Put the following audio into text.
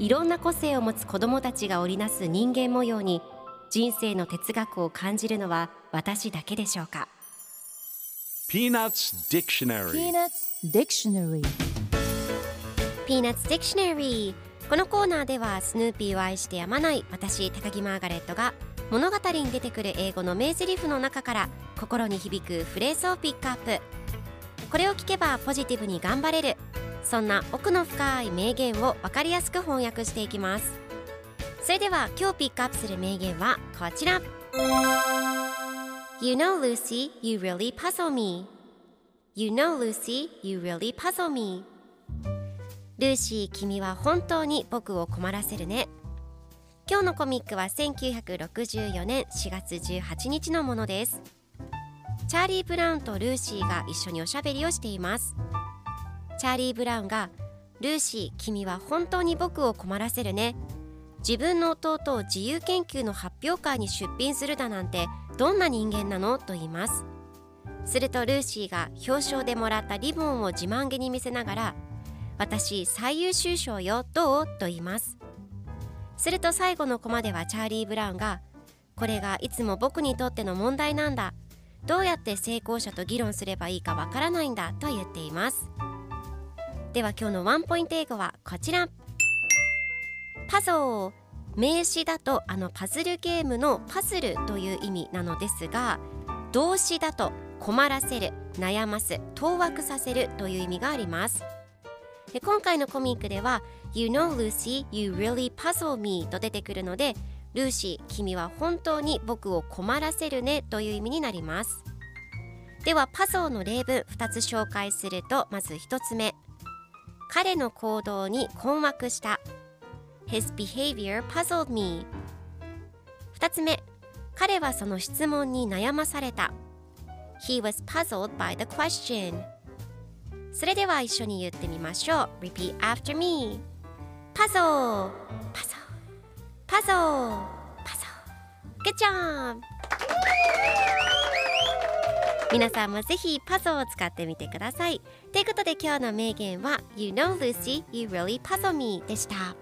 いろんな個性を持つ子どもたちが織りなす人間模様に人生の哲学を感じるのは私だけでしょうか。Peanuts Dictionary Peanuts Dictionary Peanuts Dictionary このコーナーではスヌーピーを愛してやまない私高木マーガレットが物語に出てくる英語の名台詞の中から心に響くフレーズをピックアップ。これを聞けばポジティブに頑張れるそんな奥の深い名言を分かりやすく翻訳していきます。それでは今日ピックアップする名言はこちら。You know Lucy, you really puzzle me. You know Lucy, you really puzzle me. ルーシー君は本当に僕を困らせるね。今日のコミックは1964年4月18日のものです。チャーリー・ブラウンとルーシーが一緒におしゃべりをしています。チャーリー・ブラウンがルーシー君は本当に僕を困らせるね。自分の弟を自由研究の発表会に出品するだなんてどんな人間なの？と言います。するとルーシーが表彰でもらったリボンを自慢げに見せながら私最優秀賞よどう？と言います。すると最後のコマではチャーリー・ブラウンがこれがいつも僕にとっての問題なんだ。どうやって成功者と議論すればいいかわからないんだと言っています。では今日のワンポイント英語はこちら。パゾー名詞だとあのパズルゲームのパズルという意味なのですが動詞だと困らせる悩ます当惑させるという意味があります。で今回のコミックでは You know Lucy, you really puzzle me と出てくるのでルーシー、君は本当に僕を困らせるねという意味になります。ではパゾーの例文2つ紹介するとまず1つ目。彼の行動に困惑した His behavior puzzled me 2つ目彼はその質問に悩まされた He was puzzled by the question それでは一緒に言ってみましょう Repeat after me パゾーパゾーパゾーパゾー Good job 皆さんもぜひパソを使ってみてください。ということで今日の名言は「You know Lucy, you really puzzle me」でした。